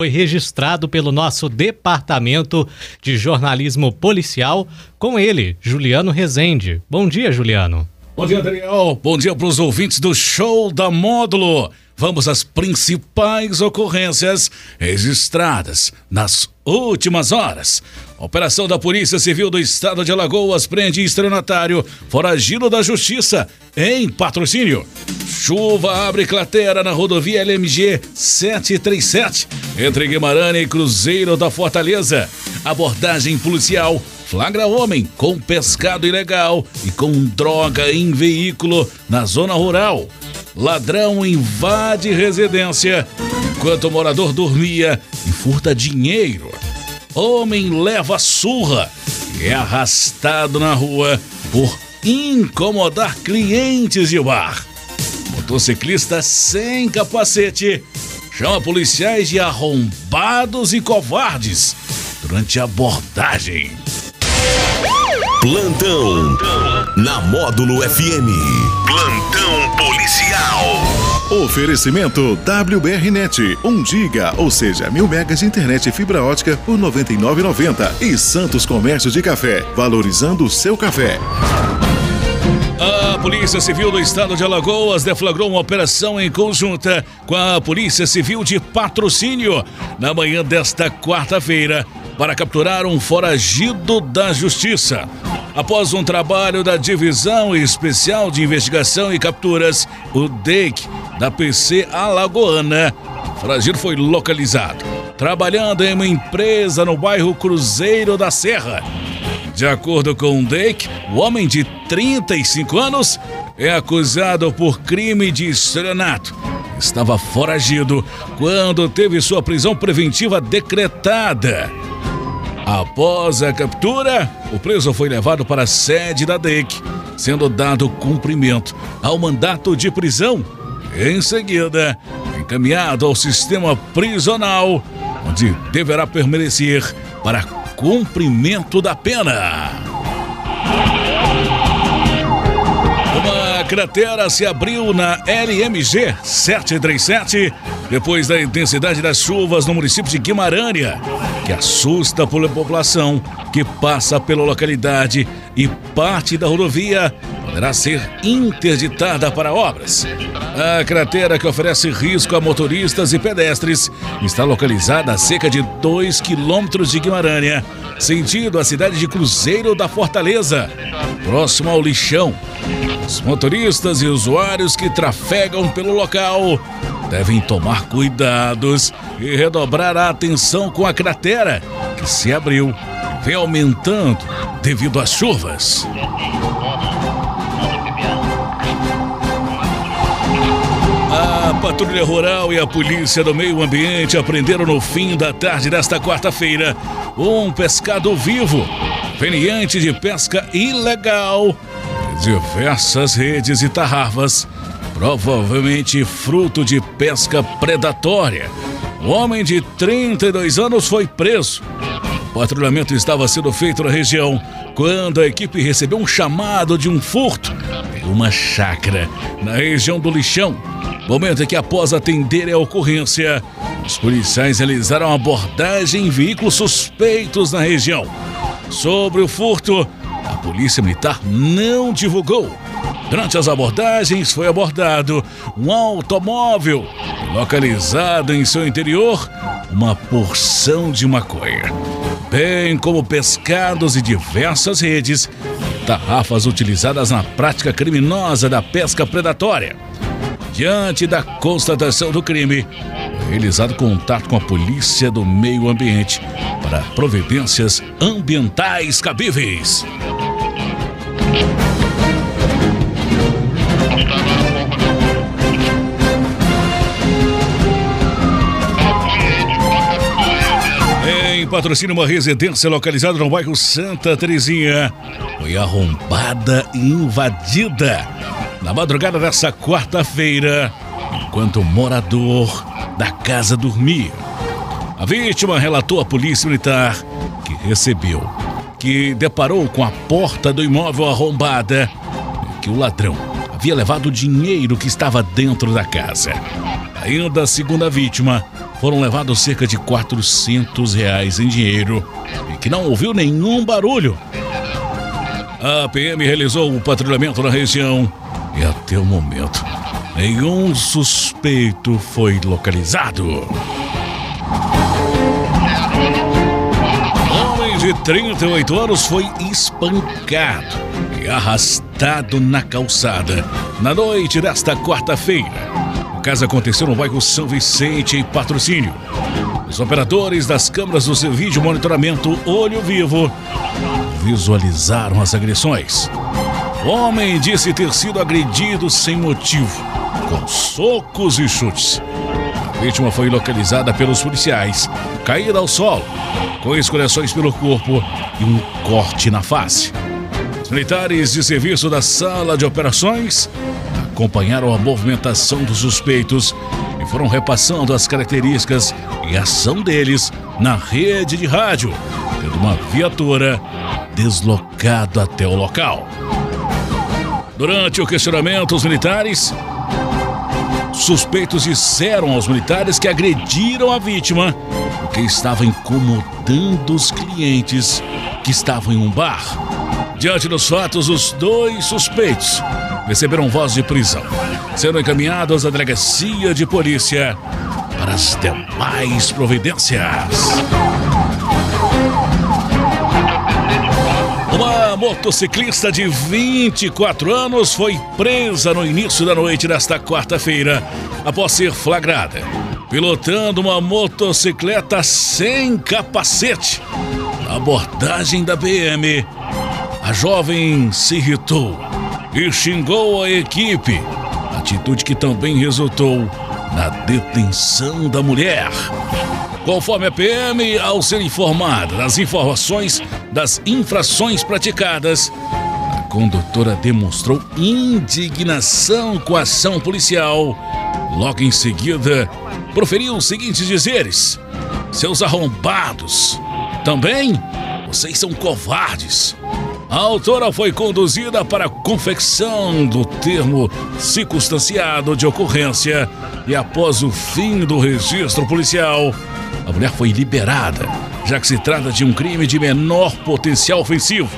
foi registrado pelo nosso Departamento de Jornalismo Policial com ele, Juliano Rezende. Bom dia, Juliano. Bom dia, Daniel. Bom dia para os ouvintes do Show da Módulo. Vamos às principais ocorrências registradas nas últimas horas. Operação da Polícia Civil do Estado de Alagoas prende estelionatário foragido da Justiça em patrocínio. Chuva abre cratera na rodovia LMG 737 entre Guimarães e Cruzeiro da Fortaleza. Abordagem policial flagra homem com pescado ilegal e com droga em veículo na zona rural. Ladrão invade residência enquanto o morador dormia e furta dinheiro. Homem leva surra e é arrastado na rua por incomodar clientes de bar. Motociclista sem capacete chama policiais de arrombados e covardes durante a abordagem. Plantão na Módulo FM. Plantão policial. Oferecimento WBRnet, 1 giga, ou seja, mil megas de internet e fibra ótica por 99,90 e Santos Comércio de Café, valorizando o seu café. A Polícia Civil do Estado de Alagoas deflagrou uma operação em conjunta com a Polícia Civil de Patrocínio na manhã desta quarta-feira para capturar um foragido da Justiça. Após um trabalho da Divisão Especial de Investigação e Capturas, o DEIC, da PC Alagoana, o foragido foi localizado, trabalhando em uma empresa no bairro Cruzeiro da Serra. De acordo com o DEIC, o homem de 35 anos é acusado por crime de estelionato. Estava foragido quando teve sua prisão preventiva decretada. Após a captura, o preso foi levado para a sede da DEC, sendo dado cumprimento ao mandato de prisão. Em seguida, encaminhado ao sistema prisional, onde deverá permanecer para cumprimento da pena. Uma cratera se abriu na LMG 737 depois da intensidade das chuvas no município de Guimarães, que assusta a população que passa pela localidade e parte da rodovia poderá ser interditada para obras. A cratera que oferece risco a motoristas e pedestres está localizada a cerca de 2 quilômetros de Guimarães, sentido a cidade de Cruzeiro da Fortaleza, próximo ao lixão. Os motoristas e usuários que trafegam pelo local devem tomar cuidados e redobrar a atenção com a cratera que se abriu e vem aumentando devido às chuvas. A Patrulha Rural e a Polícia do Meio Ambiente aprenderam no fim da tarde desta quarta-feira um pescado vivo, proveniente de pesca ilegal, diversas redes e tarrafas, provavelmente fruto de pesca predatória. Um homem de 32 anos foi preso. O patrulhamento estava sendo feito na região quando a equipe recebeu um chamado de um furto em uma chácara na região do Lixão. Momento em que, após atender a ocorrência, os policiais realizaram abordagem em veículos suspeitos na região. Sobre o furto, a Polícia Militar não divulgou. Durante as abordagens, foi abordado um automóvel localizado em seu interior uma porção de maconha, bem como pescados e diversas redes, tarrafas utilizadas na prática criminosa da pesca predatória. Diante da constatação do crime, realizado contato com a Polícia do Meio Ambiente para providências ambientais cabíveis. Em patrocínio, uma residência localizada no bairro Santa Terezinha foi arrombada e invadida na madrugada dessa quarta-feira, enquanto o morador da casa dormia. A vítima relatou à polícia militar que recebeu, que deparou com a porta do imóvel arrombada e que o ladrão havia levado o dinheiro que estava dentro da casa. Ainda a vítima, foram levados cerca de 400 reais em dinheiro e que não ouviu nenhum barulho. A PM realizou o patrulhamento na região e até o momento nenhum suspeito foi localizado. Homem de 38 anos foi espancado e arrastado na calçada na noite desta quarta-feira. O caso aconteceu no bairro São Vicente, em patrocínio. Os operadores das câmeras do serviço de monitoramento Olho Vivo visualizaram as agressões. O homem disse ter sido agredido sem motivo, com socos e chutes. A vítima foi localizada pelos policiais, caída ao solo, com escoriações pelo corpo e um corte na face. Militares de serviço da sala de operações acompanharam a movimentação dos suspeitos e foram repassando as características e ação deles na rede de rádio, tendo uma viatura deslocado até o local. Durante o questionamento, os militares suspeitos disseram aos militares que agrediram a vítima porque estava incomodando os clientes que estavam em um bar. Diante dos fatos, os dois suspeitos receberam voz de prisão, sendo encaminhados à delegacia de polícia para as demais providências. Uma motociclista de 24 anos foi presa no início da noite desta quarta-feira, após ser flagrada, pilotando uma motocicleta sem capacete. Abordagem da PM, a jovem se irritou e xingou a equipe, atitude que também resultou na detenção da mulher. Conforme a PM, ao ser informada das informações das infrações praticadas, a condutora demonstrou indignação com a ação policial. Logo em seguida, proferiu os seguintes dizeres: Seus arrombados, também vocês são covardes. A autora foi conduzida para a confecção do termo circunstanciado de ocorrência e, após o fim do registro policial, a mulher foi liberada, já que se trata de um crime de menor potencial ofensivo.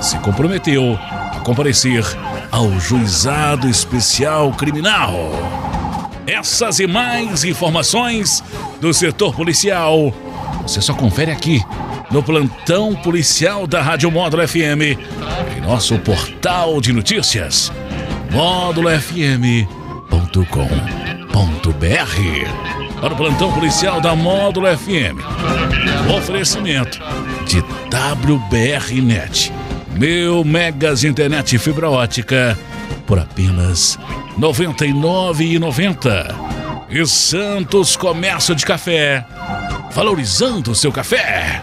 Se comprometeu a comparecer ao Juizado Especial Criminal. Essas e mais informações do setor policial você só confere aqui no plantão policial da Rádio Módulo FM, em nosso portal de notícias, módulofm.com.br. Para o plantão policial da Módulo FM, oferecimento de WBRnet, meu megas internet fibra ótica, por apenas R$ 99,90. E Santos Comércio de Café, valorizando o seu café.